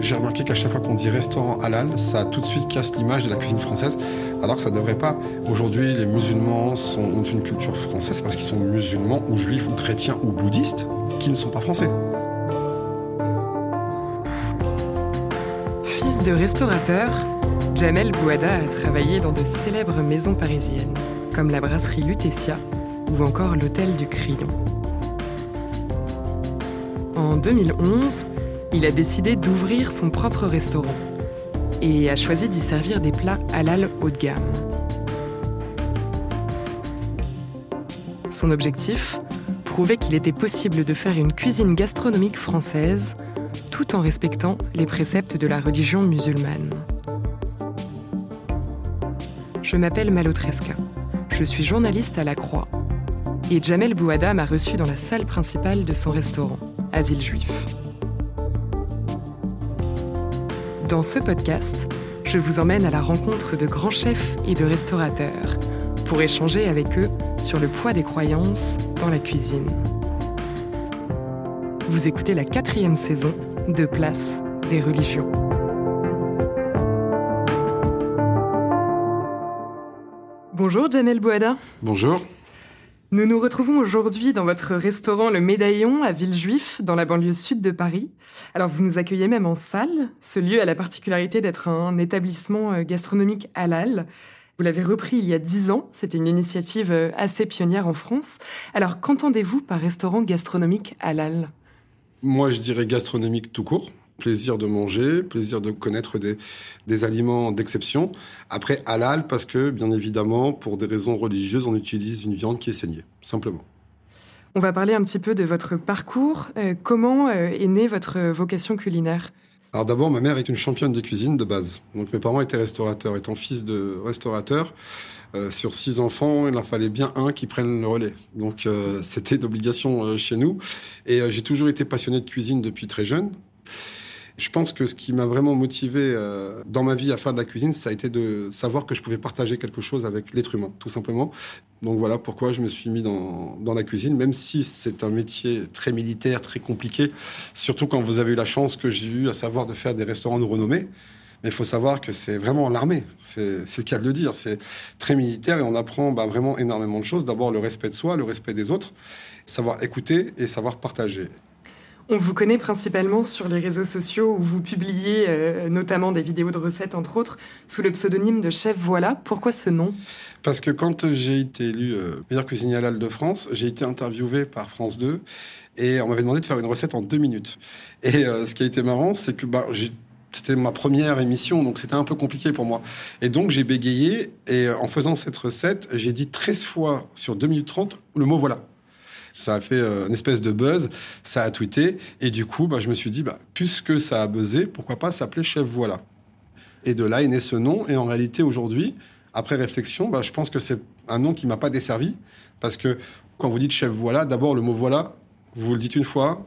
J'ai remarqué qu'à chaque fois qu'on dit restaurant halal, ça tout de suite casse l'image de la cuisine française, alors que ça ne devrait pas. Aujourd'hui, les musulmans sont, ont une culture française parce qu'ils sont musulmans ou juifs ou chrétiens ou bouddhistes qui ne sont pas français. Fils de restaurateur, Jamel Bouada a travaillé dans de célèbres maisons parisiennes, comme la brasserie Lutetia ou encore l'hôtel du Crillon. En 2011, il a décidé d'ouvrir son propre restaurant et a choisi d'y servir des plats halal haut de gamme. Son objectif Prouver qu'il était possible de faire une cuisine gastronomique française tout en respectant les préceptes de la religion musulmane. Je m'appelle Malotresca. Je suis journaliste à La Croix. Et Jamel Bouada m'a reçu dans la salle principale de son restaurant, à Villejuif. Dans ce podcast, je vous emmène à la rencontre de grands chefs et de restaurateurs pour échanger avec eux sur le poids des croyances dans la cuisine. Vous écoutez la quatrième saison de Place des religions. Bonjour Jamel Bouada. Bonjour. Nous nous retrouvons aujourd'hui dans votre restaurant Le Médaillon à Villejuif, dans la banlieue sud de Paris. Alors vous nous accueillez même en salle. Ce lieu a la particularité d'être un établissement euh, gastronomique halal. Vous l'avez repris il y a dix ans. C'était une initiative euh, assez pionnière en France. Alors qu'entendez-vous par restaurant gastronomique halal? Moi, je dirais gastronomique tout court plaisir de manger, plaisir de connaître des, des aliments d'exception. Après, halal, parce que, bien évidemment, pour des raisons religieuses, on utilise une viande qui est saignée, simplement. On va parler un petit peu de votre parcours. Euh, comment euh, est née votre vocation culinaire? Alors d'abord, ma mère est une championne de cuisine de base. Donc mes parents étaient restaurateurs. Étant fils de restaurateur, euh, sur six enfants, il en fallait bien un qui prenne le relais. Donc c'était d'obligation chez nous. Et j'ai toujours été passionné de cuisine depuis très jeune. Je pense que ce qui m'a vraiment motivé euh, dans ma vie à faire de la cuisine, ça a été de savoir que je pouvais partager quelque chose avec l'être humain, tout simplement. Donc voilà pourquoi je me suis mis dans, la cuisine, même si c'est un métier très militaire, très compliqué, surtout quand vous avez eu la chance que j'ai eu, à savoir de faire des restaurants de renommée. Mais il faut savoir que c'est vraiment l'armée, c'est le cas de le dire. C'est très militaire et on apprend bah, vraiment énormément de choses. D'abord le respect de soi, le respect des autres, savoir écouter et savoir partager. On vous connaît principalement sur les réseaux sociaux où vous publiez euh, notamment des vidéos de recettes, entre autres, sous le pseudonyme de Chef Voilà. Pourquoi ce nom? Parce que quand j'ai été élu euh, meilleur cuisinier halal de France, j'ai été interviewé par France 2 et on m'avait demandé de faire une recette en deux minutes. Et euh, ce qui a été marrant, c'est que bah, c'était ma première émission, donc c'était un peu compliqué pour moi. Et donc j'ai bégayé, et en faisant cette recette, j'ai dit 13 fois sur 2 minutes 30 le mot voilà. Ça a fait euh, une espèce de buzz, ça a tweeté, et du coup, bah, je me suis dit, bah, puisque ça a buzzé, pourquoi pas s'appeler Chef Voilà Et de là est né ce nom, et en réalité, aujourd'hui, après réflexion, bah, je pense que c'est un nom qui m'a pas desservi, parce que quand vous dites Chef Voilà, d'abord le mot Voilà, vous le dites une fois,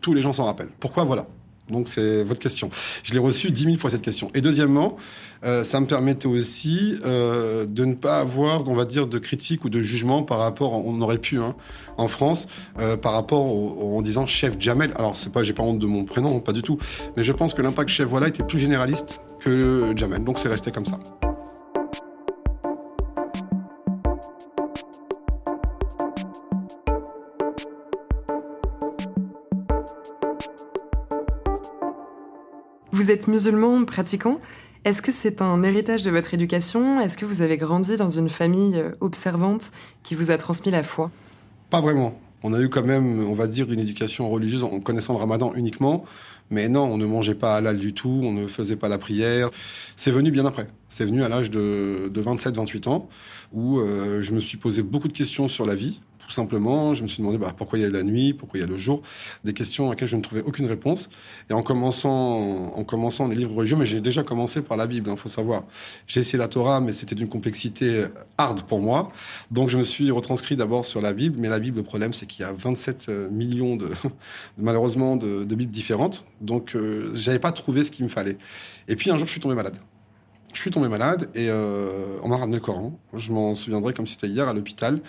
tous les gens s'en rappellent. Pourquoi Voilà? Donc c'est votre question. Je l'ai reçu dix mille fois cette question. Et deuxièmement, euh, ça me permettait aussi euh, de ne pas avoir, on va dire, de critique ou de jugement par rapport, on aurait pu hein, en France, euh, par rapport au, en disant chef Jamel. Alors c'est pas, j'ai pas honte de mon prénom, pas du tout. Mais je pense que l'impact chef voilà était plus généraliste que Jamel. Donc c'est resté comme ça. Vous êtes musulman pratiquant. Est-ce que c'est un héritage de votre éducation? Est-ce que vous avez grandi dans une famille euh, observante qui vous a transmis la foi? Pas vraiment. On a eu quand même, on va dire, une éducation religieuse en connaissant le ramadan uniquement. Mais non, on ne mangeait pas halal du tout, on ne faisait pas la prière. C'est venu bien après. C'est venu à l'âge de, de 27-28 ans, où euh, je me suis posé beaucoup de questions sur la vie, tout simplement, je me suis demandé bah, pourquoi il y a la nuit, pourquoi il y a le jour, des questions à laquelle je ne trouvais aucune réponse. Et en commençant, en commençant les livres religieux, mais j'ai déjà commencé par la Bible, il hein, faut savoir. J'ai essayé la Torah, mais c'était d'une complexité hard pour moi. Donc je me suis retranscrit d'abord sur la Bible, mais la Bible, le problème, c'est qu'il y a 27 euh, millions de, malheureusement, de, de, Bibles différentes. Donc euh, j'avais pas trouvé ce qu'il me fallait. Et puis un jour, je suis tombé malade. Je suis tombé malade et euh, on m'a ramené le Coran. Je m'en souviendrai comme si c'était hier à l'hôpital.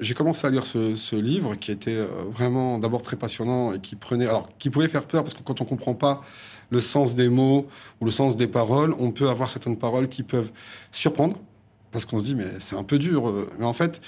J'ai commencé à lire ce, livre qui était euh, vraiment d'abord très passionnant et qui prenait, alors qui pouvait faire peur parce que quand on comprend pas le sens des mots ou le sens des paroles, on peut avoir certaines paroles qui peuvent surprendre parce qu'on se dit mais c'est un peu dur. Euh. Mais en fait,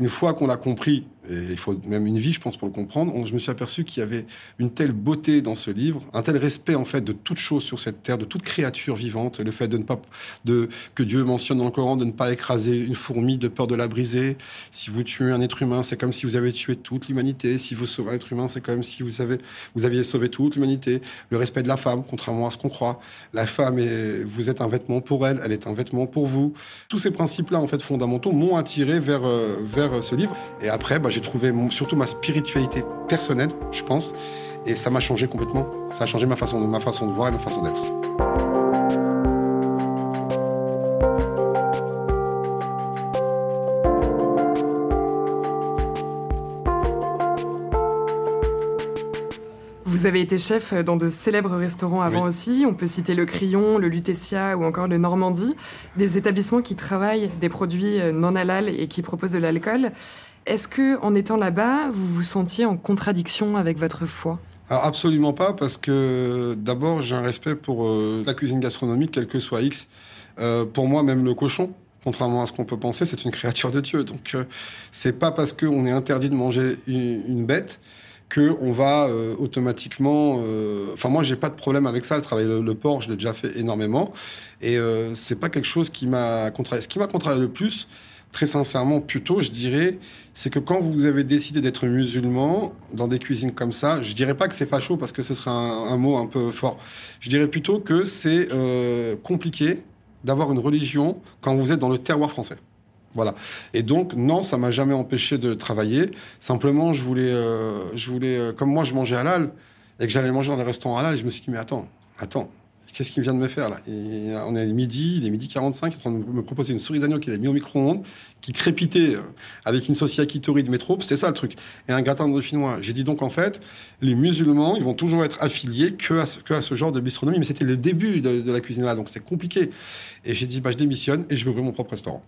une fois qu'on l'a compris, et il faut même une vie, je pense, pour le comprendre, je me suis aperçu qu'il y avait une telle beauté dans ce livre, un tel respect, en fait, de toute chose sur cette terre, de toute créature vivante, le fait de ne pas, de, que Dieu mentionne dans le Coran de ne pas écraser une fourmi de peur de la briser. Si vous tuez un être humain, c'est comme si vous avez tué toute l'humanité. Si vous sauvez un être humain, c'est comme si vous avez, vous aviez sauvé toute l'humanité. Le respect de la femme, contrairement à ce qu'on croit. La femme est, vous êtes un vêtement pour elle, elle est un vêtement pour vous. Tous ces principes-là, en fait, fondamentaux, m'ont attiré vers, euh, vers ce livre. Et après, bah, trouvé surtout ma spiritualité personnelle, je pense. Et ça m'a changé complètement. Ça a changé ma façon, ma façon de voir et ma façon d'être. Vous avez été chef dans de célèbres restaurants avant aussi. On peut citer le Crillon, le Lutetia ou encore le Normandie, des établissements qui travaillent des produits non halal et qui proposent de l'alcool. Est-ce que, en étant là-bas, vous vous sentiez en contradiction avec votre foi? Alors absolument pas, parce que d'abord j'ai un respect pour euh, la cuisine gastronomique, quel que soit X. Euh, pour moi, même le cochon, contrairement à ce qu'on peut penser, c'est une créature de Dieu. Donc euh, c'est pas parce qu'on est interdit de manger une bête que on va euh, automatiquement. Euh, enfin, moi, j'ai pas de problème avec ça. Le travail le, porc, je l'ai déjà fait énormément, et euh, c'est pas quelque chose qui m'a contrarié. Ce qui m'a contrarié le plus, très sincèrement, plutôt, je dirais, c'est que quand vous avez décidé d'être musulman dans des cuisines comme ça, je dirais pas que c'est facho parce que ce serait un, mot un peu fort. Je dirais plutôt que c'est compliqué d'avoir une religion quand vous êtes dans le terroir français. Voilà. Et donc, non, ça m'a jamais empêché de travailler. Simplement, je voulais, euh, je voulais, euh, comme moi, je mangeais halal et que j'allais manger dans les restaurants halal, je me suis dit, mais attends, attends, qu'est-ce qu'il vient de me faire là? On est midi, il est midi 45, il est en train de me proposer une souris d'agneau qu'il a mis au micro-ondes, qui crépitait euh, avec une sauce yakitori de métro, c'était ça le truc, et un gratin de finnois. J'ai dit donc en fait, les musulmans, ils vont toujours être affiliés que à ce, que à ce genre de bistronomie, mais c'était le début de, de la cuisine là, donc c'était compliqué. Et j'ai dit, bah je démissionne et je vais ouvrir mon propre restaurant.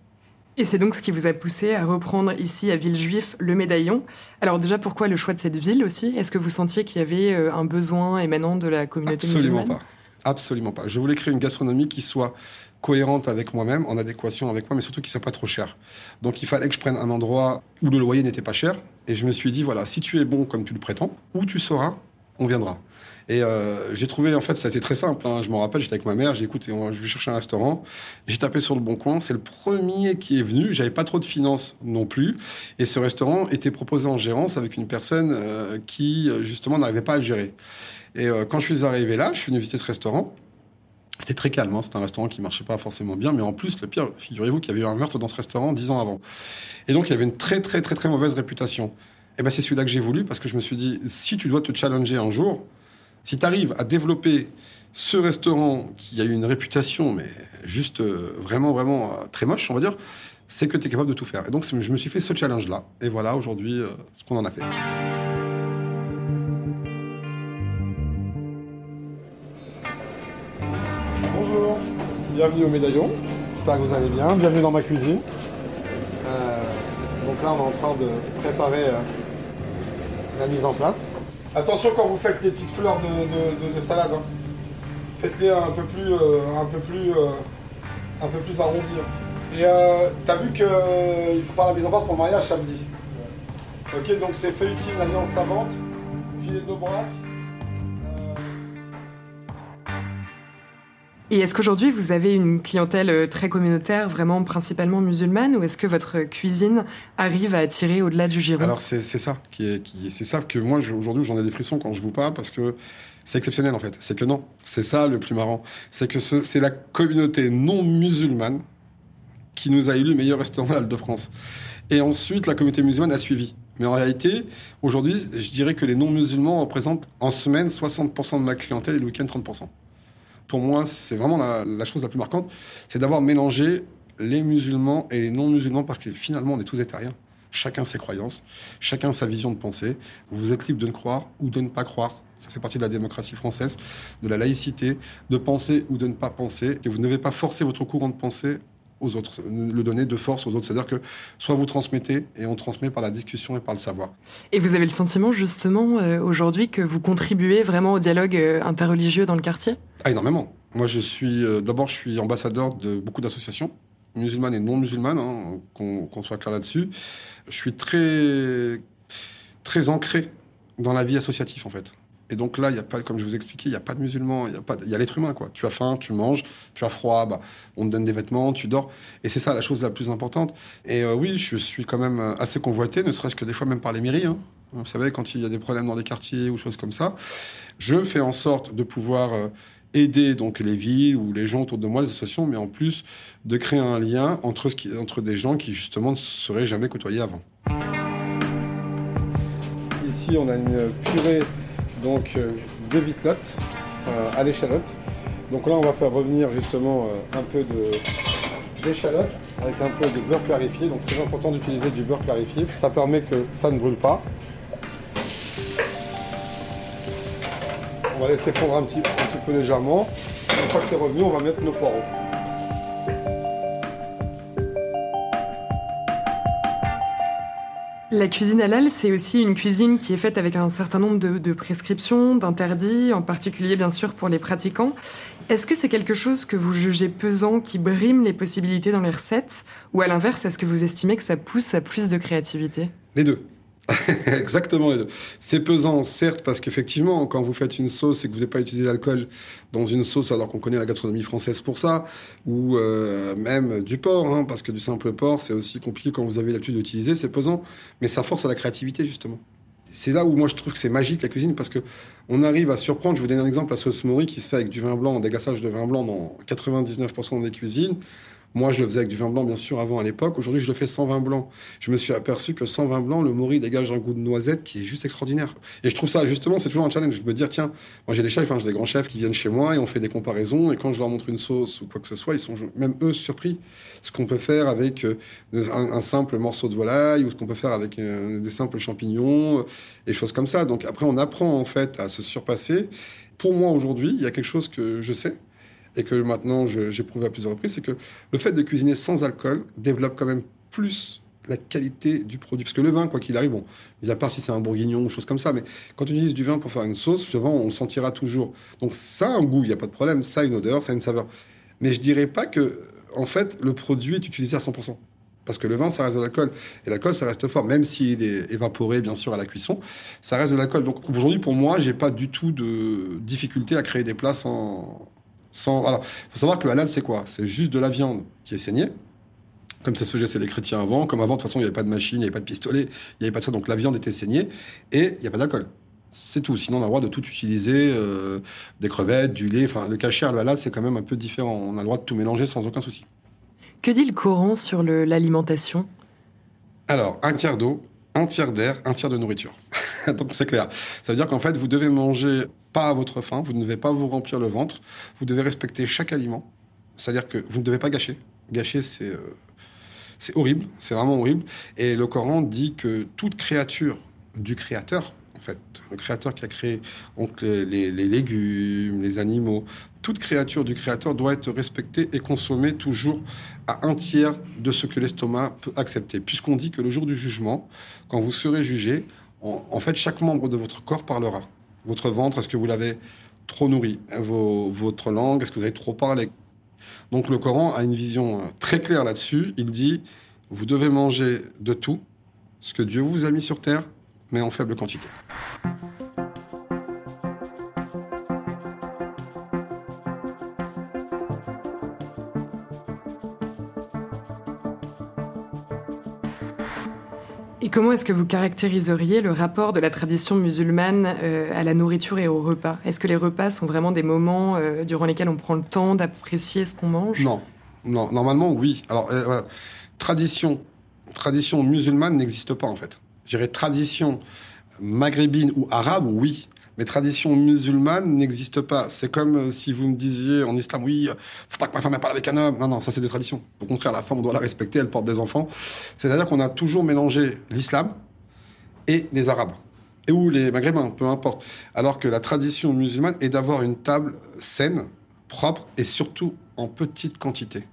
Et c'est donc ce qui vous a poussé à reprendre ici à Villejuif le médaillon. Alors déjà, pourquoi le choix de cette ville aussi? Est-ce que vous sentiez qu'il y avait euh, un besoin émanant de la communauté Absolument pas. Absolument pas. Je voulais créer une gastronomie qui soit cohérente avec moi-même, en adéquation avec moi, mais surtout qui soit pas trop cher. Donc il fallait que je prenne un endroit où le loyer n'était pas cher. Et je me suis dit, voilà, si tu es bon comme tu le prétends, où tu seras, on viendra. Et euh, j'ai trouvé, en fait, ça a été très simple. Hein. Je me rappelle, j'étais avec ma mère, j'ai écouté, je vais chercher un restaurant. J'ai tapé sur le bon coin. C'est le premier qui est venu. J'avais pas trop de finances non plus. Et ce restaurant était proposé en gérance avec une personne euh, qui, justement, n'arrivait pas à le gérer. Et euh, quand je suis arrivé là, je suis venu visiter ce restaurant. C'était très calme, hein. c'était un restaurant qui marchait pas forcément bien, mais en plus, le pire, figurez-vous qu'il y avait eu un meurtre dans ce restaurant dix ans avant. Et donc, il y avait une très, très, très, très mauvaise réputation. Et ben, c'est celui-là que j'ai voulu parce que je me suis dit, si tu dois te challenger un jour, si tu arrives à développer ce restaurant qui a eu une réputation, mais juste euh, vraiment, vraiment euh, très moche, on va dire, c'est que tu es capable de tout faire. Et donc, je me suis fait ce challenge-là. Et voilà, aujourd'hui, ce qu'on en a fait. Bienvenue au Médaillon. J'espère que vous allez bien. Bienvenue dans ma cuisine. donc là, on est en train de préparer la mise en place. Attention quand vous faites les petites fleurs de, salade. Hein. Faites-les un peu plus, euh, un peu plus, euh, un peu plus arrondies. Hein. Et euh, t'as vu qu'il faut faire la mise en place pour le mariage samedi. Ok, donc c'est feuilletine, viande savante, filet de Et est-ce qu'aujourd'hui vous avez une clientèle euh, très communautaire, vraiment principalement musulmane, ou est-ce que votre cuisine arrive à attirer au-delà du giron? Alors c'est ça c'est ça que moi aujourd'hui j'en ai des frissons quand je vous parle parce que c'est exceptionnel en fait. C'est que non, c'est ça le plus marrant, c'est que c'est la communauté non musulmane qui nous a élu meilleur restaurant de France. Et ensuite la communauté musulmane a suivi. Mais en réalité, aujourd'hui, je dirais que les non-musulmans représentent en semaine 60% de ma clientèle et le week-end 30% pour moi, c'est vraiment la, chose la plus marquante, c'est d'avoir mélangé les musulmans et les non-musulmans, parce que finalement, on est tous éthériens. Chacun ses croyances, chacun sa vision de pensée. Vous êtes libre de ne croire ou de ne pas croire. Ça fait partie de la démocratie française, de la laïcité, de penser ou de ne pas penser. Et vous ne devez pas forcer votre courant de pensée aux autres, le donner de force aux autres. C'est-à-dire que soit vous transmettez et on transmet par la discussion et par le savoir. Et vous avez le sentiment justement euh, aujourd'hui que vous contribuez vraiment au dialogue euh, interreligieux dans le quartier? Ah, Énormément. Moi, je suis euh, d'abord, je suis ambassadeur de beaucoup d'associations musulmanes et non musulmanes, hein, qu'on soit clair là-dessus. Je suis très très ancré dans la vie associative en fait. Et donc là, il y a pas, comme je vous expliquais, il n'y a pas de musulmans, il y a pas, il y a l'être humain quoi. Tu as faim, tu manges, tu as froid, bah, on te donne des vêtements, tu dors. Et c'est ça la chose la plus importante. Et euh, oui, je suis quand même assez convoité, ne serait-ce que des fois même par les mairies. Hein. Vous savez, quand il y a des problèmes dans des quartiers ou choses comme ça, je fais en sorte de pouvoir euh, aider donc les villes ou les gens autour de moi, les associations, mais en plus de créer un lien entre, entre des gens qui justement ne seraient jamais côtoyés avant. Ici, on a une purée donc euh, de vitelotte euh, à l'échalote. Donc là, on va faire revenir justement euh, un peu d'échalote avec un peu de beurre clarifié. Donc très important d'utiliser du beurre clarifié. Ça permet que ça ne brûle pas. On va laisser fondre un petit, un petit peu légèrement. Une fois que c'est revenu, on va mettre nos poireaux. La cuisine halal, c'est aussi une cuisine qui est faite avec un certain nombre de, prescriptions, d'interdits, en particulier bien sûr pour les pratiquants. Est-ce que c'est quelque chose que vous jugez pesant, qui brime les possibilités dans les recettes? Ou à l'inverse, est-ce que vous estimez que ça pousse à plus de créativité? Les deux. Exactement les deux. C'est pesant, certes, parce qu'effectivement, quand vous faites une sauce et que vous n'avez pas utilisé l'alcool dans une sauce, alors qu'on connaît la gastronomie française pour ça, ou euh, même du porc, hein, parce que du simple porc, c'est aussi compliqué quand vous avez l'habitude d'utiliser, c'est pesant, mais ça force à la créativité, justement. C'est là où moi je trouve que c'est magique la cuisine parce que on arrive à surprendre. Je vous donne un exemple la sauce mori qui se fait avec du vin blanc, un déglaçage de vin blanc dans 99% des cuisines. Moi, je le faisais avec du vin blanc, bien sûr, avant à l'époque. Aujourd'hui, je le fais sans vin blanc. Je me suis aperçu que sans vin blanc, le mori dégage un goût de noisette qui est juste extraordinaire. Et je trouve ça, justement, c'est toujours un challenge de me dire, tiens, moi j'ai des chefs, hein, j'ai des grands chefs qui viennent chez moi et on fait des comparaisons. Et quand je leur montre une sauce ou quoi que ce soit, ils sont même eux surpris. Ce qu'on peut faire avec euh, un, simple morceau de volaille ou ce qu'on peut faire avec euh, des simples champignons euh, et choses comme ça. Donc après, on apprend en fait à se surpasser. Pour moi, aujourd'hui, il y a quelque chose que je sais et que maintenant j'ai prouvé à plusieurs reprises, c'est que le fait de cuisiner sans alcool développe quand même plus la qualité du produit. Parce que le vin, quoi qu'il arrive, bon, mis à part si c'est un bourguignon ou chose comme ça, mais quand tu utilises du vin pour faire une sauce, souvent on le sentira toujours. Donc ça a un goût, il n'y a pas de problème, ça a une odeur, ça a une saveur. Mais je dirais pas que, en fait, le produit est utilisé à 100%. Parce que le vin, ça reste de l'alcool. Et l'alcool, ça reste fort. Même s'il est évaporé, bien sûr, à la cuisson, ça reste de l'alcool. Donc aujourd'hui, pour moi, j'ai pas du tout de difficulté à créer des plats sans, sans, alors, faut savoir que le halal, c'est quoi? C'est juste de la viande qui est saignée. Comme ça se faisait, c'est les chrétiens avant. Comme avant, de toute façon, il n'y avait pas de machine, il n'y avait pas de pistolet, il n'y avait pas de ça. Donc la viande était saignée et il n'y a pas d'alcool. C'est tout. Sinon, on a le droit de tout utiliser, euh, des crevettes, du lait. Enfin, le cachet, le halal, c'est quand même un peu différent. On a le droit de tout mélanger sans aucun souci. Que dit le Coran sur l'alimentation? Alors, un tiers d'eau, un tiers d'air, un tiers de nourriture. Donc c'est clair. Ça veut dire qu'en fait, vous devez manger pas à votre faim, vous ne devez pas vous remplir le ventre, vous devez respecter chaque aliment. C'est-à-dire que vous ne devez pas gâcher. Gâcher, c'est euh, horrible, c'est vraiment horrible. Et le Coran dit que toute créature du Créateur, en fait, le Créateur qui a créé donc les légumes, les animaux, toute créature du Créateur doit être respectée et consommée toujours à un tiers de ce que l'estomac peut accepter. Puisqu'on dit que le jour du jugement, quand vous serez jugé, en fait, chaque membre de votre corps parlera. Votre ventre, est-ce que vous l'avez trop nourri Votre langue, est-ce que vous avez trop parlé? Donc le Coran a une vision euh, très claire là-dessus. Il dit, vous devez manger de tout, ce que Dieu vous a mis sur terre, mais en faible quantité. Comment est-ce que vous caractériseriez le rapport de la tradition musulmane euh, à la nourriture et au repas? Est-ce que les repas sont vraiment des moments euh, durant lesquels on prend le temps d'apprécier ce qu'on mange? Non, non, normalement oui. Alors, euh, tradition, tradition musulmane n'existe pas en fait. Je dirais tradition maghrébine ou arabe, oui. Mais tradition musulmane n'existe pas. C'est comme si vous me disiez en islam, oui, faut pas que ma femme parle avec un homme. Non, non, ça c'est des traditions. Au contraire, la femme, on doit la respecter, elle porte des enfants. C'est-à-dire qu'on a toujours mélangé l'islam et les arabes. Et ou les maghrébins, peu importe. Alors que la tradition musulmane est d'avoir une table saine, propre et surtout en petite quantité.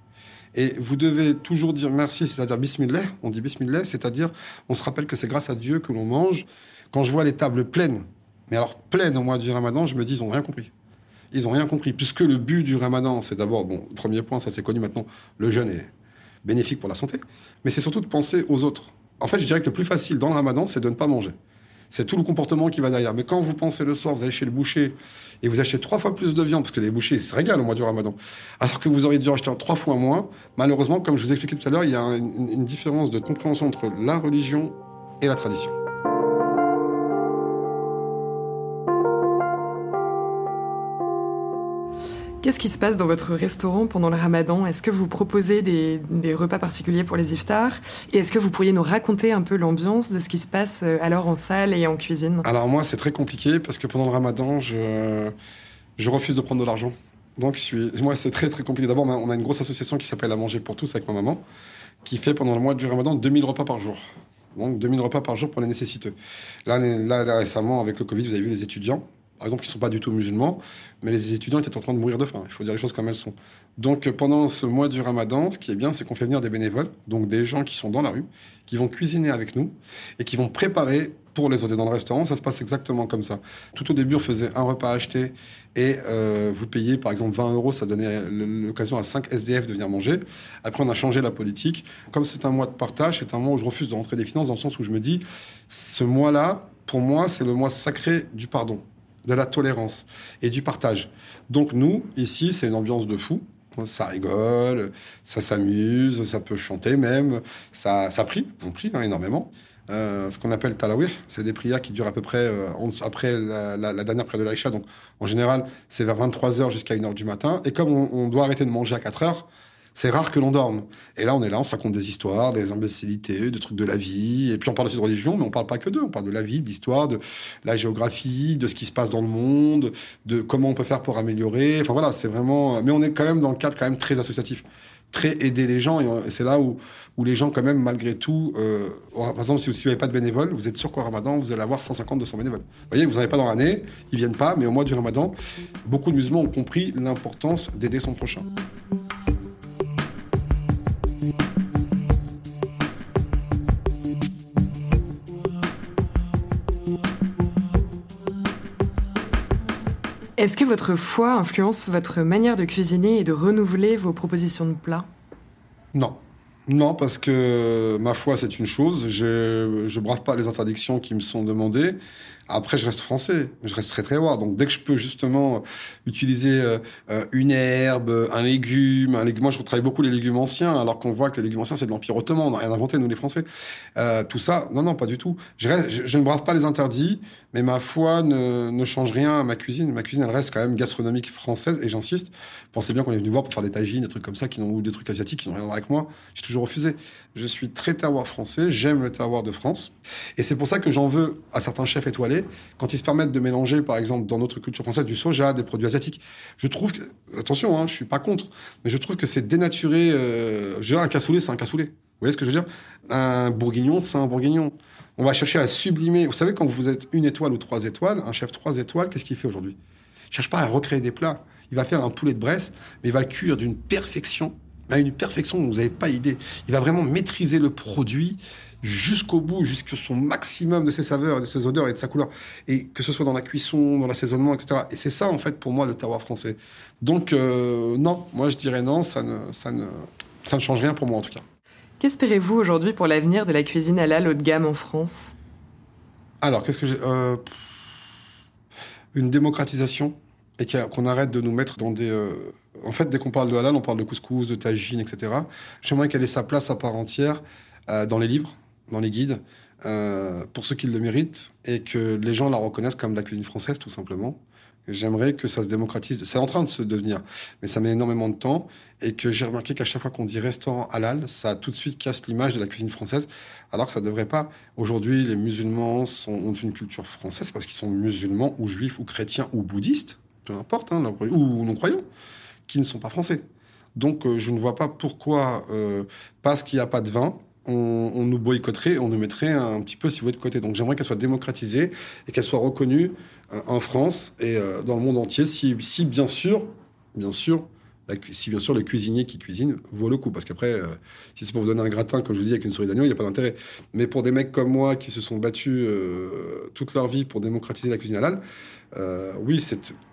Et vous devez toujours dire merci, c'est-à-dire bismillah. On dit bismillah, c'est-à-dire on se rappelle que c'est grâce à Dieu que l'on mange. Quand je vois les tables pleines mais alors, pleine au mois du ramadan, je me dis, ils n'ont rien compris. Ils n'ont rien compris, puisque le but du ramadan, c'est d'abord, bon, premier point, ça c'est connu maintenant, le jeûne est bénéfique pour la santé, mais c'est surtout de penser aux autres. En fait, je dirais que le plus facile dans le ramadan, c'est de ne pas manger. C'est tout le comportement qui va derrière. Mais quand vous pensez le soir, vous allez chez le boucher et vous achetez trois fois plus de viande, parce que les bouchers se régalent au mois du ramadan, alors que vous auriez dû acheter trois fois moins, malheureusement, comme je vous expliquais tout à l'heure, il y a une différence de compréhension entre la religion et la tradition. Qu'est-ce qui se passe dans votre restaurant pendant le ramadan? Est-ce que vous proposez des, repas particuliers pour les iftars Et est-ce que vous pourriez nous raconter un peu l'ambiance de ce qui se passe euh, alors en salle et en cuisine? Alors moi, c'est très compliqué parce que pendant le ramadan, je, refuse de prendre de l'argent. Donc moi, c'est très très compliqué. D'abord, on a une grosse association qui s'appelle À manger pour tous avec ma maman, qui fait pendant le mois du ramadan 2000 repas par jour. Donc 2000 repas par jour pour les nécessiteux. Là, là récemment, avec le Covid, vous avez vu les étudiants par exemple, qui ne sont pas du tout musulmans, mais les étudiants étaient en train de mourir de faim. Il faut dire les choses comme elles sont. Donc, pendant ce mois du ramadan, ce qui est bien, c'est qu'on fait venir des bénévoles, donc des gens qui sont dans la rue, qui vont cuisiner avec nous et qui vont préparer pour les autres. dans le restaurant, ça se passe exactement comme ça. Tout au début, on faisait un repas acheté et euh, vous payez, par exemple, 20 euros, ça donnait l'occasion à 5 SDF de venir manger. Après, on a changé la politique. Comme c'est un mois de partage, c'est un mois où je refuse de rentrer des finances, dans le sens où je me dis, ce mois-là, pour moi, c'est le mois sacré du pardon de la tolérance et du partage. Donc nous, ici, c'est une ambiance de fou. Ça rigole, ça s'amuse, ça peut chanter même. Ça, ça prie, on prie hein, énormément. Euh, ce qu'on appelle talawih, c'est des prières qui durent à peu près euh, après la, dernière prière de l'Aïcha. Donc en général, c'est vers 23h jusqu'à 1h du matin. Et comme on, on doit arrêter de manger à 4h, c'est rare que l'on dorme. Et là, on est là, on se raconte des histoires, des imbécilités, des trucs de la vie. Et puis on parle aussi de religion, mais on parle pas que d'eux. On parle de la vie, de l'histoire, de la géographie, de ce qui se passe dans le monde, de comment on peut faire pour améliorer. Enfin voilà, c'est vraiment. Mais on est quand même dans le cadre quand même très associatif, très aider les gens. Et c'est là où où les gens quand même malgré tout. Euh, par exemple, si vous n'avez pas de bénévoles, vous êtes sûr qu'au Ramadan? Vous allez avoir 150, 200 bénévoles. Vous voyez, vous n'en avez pas dans l'année, ils viennent pas, mais au mois du Ramadan, beaucoup de musulmans ont compris l'importance d'aider son prochain. Est-ce que votre foi influence votre manière de cuisiner et de renouveler vos propositions de plats Non. Non, parce que ma foi, c'est une chose. Je, je brave pas les interdictions qui me sont demandées. Après, je reste français, je reste très roi. Donc, dès que je peux justement utiliser euh, euh, une herbe, un légume, un légume, moi je travaille beaucoup les légumes anciens, alors qu'on voit que les légumes anciens c'est de l'Empire ottoman, on n'a rien inventé nous les Français. Euh, tout ça, non non, pas du tout. Je, reste, je, ne brave pas les interdits, mais ma foi ne, ne, change rien à ma cuisine. Ma cuisine, elle reste quand même gastronomique française, et j'insiste. Pensez bien qu'on est venu voir pour faire des tagines, des trucs comme ça, qui n'ont ou des trucs asiatiques qui n'ont rien à voir avec moi. J'ai toujours refusé. Je suis très terroir français, j'aime le terroir de France, et c'est pour ça que j'en veux à certains chefs étoilés quand ils se permettent de mélanger, par exemple, dans notre culture française, du soja, des produits asiatiques. Je trouve que, attention, hein, je suis pas contre, mais je trouve que c'est dénaturé. Euh, je veux dire, un cassoulet, c'est un cassoulet. Vous voyez ce que je veux dire? Un bourguignon, c'est un bourguignon. On va chercher à sublimer. Vous savez, quand vous êtes une étoile ou trois étoiles, un chef trois étoiles, qu'est-ce qu'il fait aujourd'hui? Il cherche pas à recréer des plats. Il va faire un poulet de Bresse, mais il va le cuire d'une perfection, à une perfection dont vous n'avez pas idée. Il va vraiment maîtriser le produit jusqu'au bout, jusqu'à son maximum de ses saveurs, de ses odeurs et de sa couleur. Et que ce soit dans la cuisson, dans l'assaisonnement, etc. Et c'est ça, en fait, pour moi, le terroir français. Donc, euh, non, moi, je dirais non, ça ne, ça, ne, ça ne change rien pour moi, en tout cas. Qu'espérez-vous aujourd'hui pour l'avenir de la cuisine halal haut de gamme en France? Alors, qu'est-ce que j'ai... Euh, une démocratisation et qu'on arrête de nous mettre dans des... Euh, en fait, dès qu'on parle de halal, on parle de couscous, de tagine, etc. J'aimerais qu'elle ait sa place à part entière dans les livres, dans les guides euh, pour ceux qui le méritent et que les gens la reconnaissent comme la cuisine française, tout simplement. J'aimerais que ça se démocratise. C'est en train de se devenir, mais ça met énormément de temps. Et que j'ai remarqué qu'à chaque fois qu'on dit restaurant halal, ça tout de suite casse l'image de la cuisine française, alors que ça ne devrait pas. Aujourd'hui, les musulmans ont une culture française parce qu'ils sont musulmans ou juifs ou chrétiens ou bouddhistes, peu importe, hein, ou non-croyants, qui ne sont pas français. Donc, euh, je ne vois pas pourquoi, euh, parce qu'il n'y a pas de vin, on, nous boycotterait, on nous mettrait un petit peu, si vous de côté. Donc j'aimerais qu'elle soit démocratisée et qu'elle soit reconnue euh, en France et dans le monde entier, si, si bien sûr, bien sûr, si bien sûr le cuisinier qui cuisine vaut le coup. Parce qu'après, si c'est pour vous donner un gratin, comme je vous dis, avec une souris d'agneau, il n'y a pas d'intérêt. Mais pour des mecs comme moi qui se sont battus toute leur vie pour démocratiser la cuisine halal, euh, oui,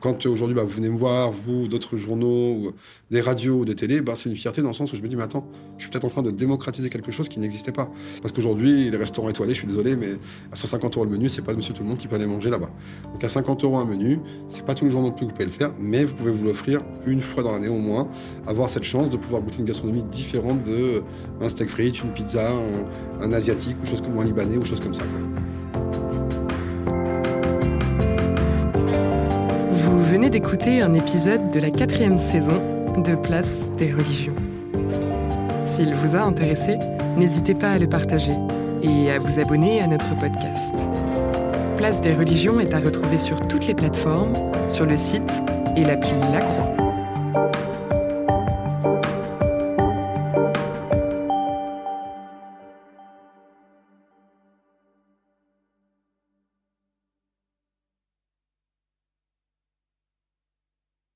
quand aujourd'hui bah, vous venez me voir, vous, d'autres journaux, ou des radios ou des télés, bah, c'est une fierté dans le sens où je me dis, mais attends, je suis peut-être en train de démocratiser quelque chose qui n'existait pas. Parce qu'aujourd'hui, les restaurants étoilés, je suis désolé, mais à 150 euros le menu, c'est pas monsieur tout le monde qui peut aller manger là-bas. Donc à 50 euros un menu, c'est pas tous les jours non plus que vous pouvez le faire, mais vous pouvez vous l'offrir une fois dans l'année au moins, avoir cette chance de pouvoir goûter une gastronomie différente de steak frites, une pizza, un, asiatique ou chose comme un libanais ou chose comme ça. Vous venez d'écouter un épisode de la quatrième saison de Place des religions. S'il vous a intéressé, n'hésitez pas à le partager et à vous abonner à notre podcast. Place des religions est à retrouver sur toutes les plateformes, sur le site et l'appli La Croix.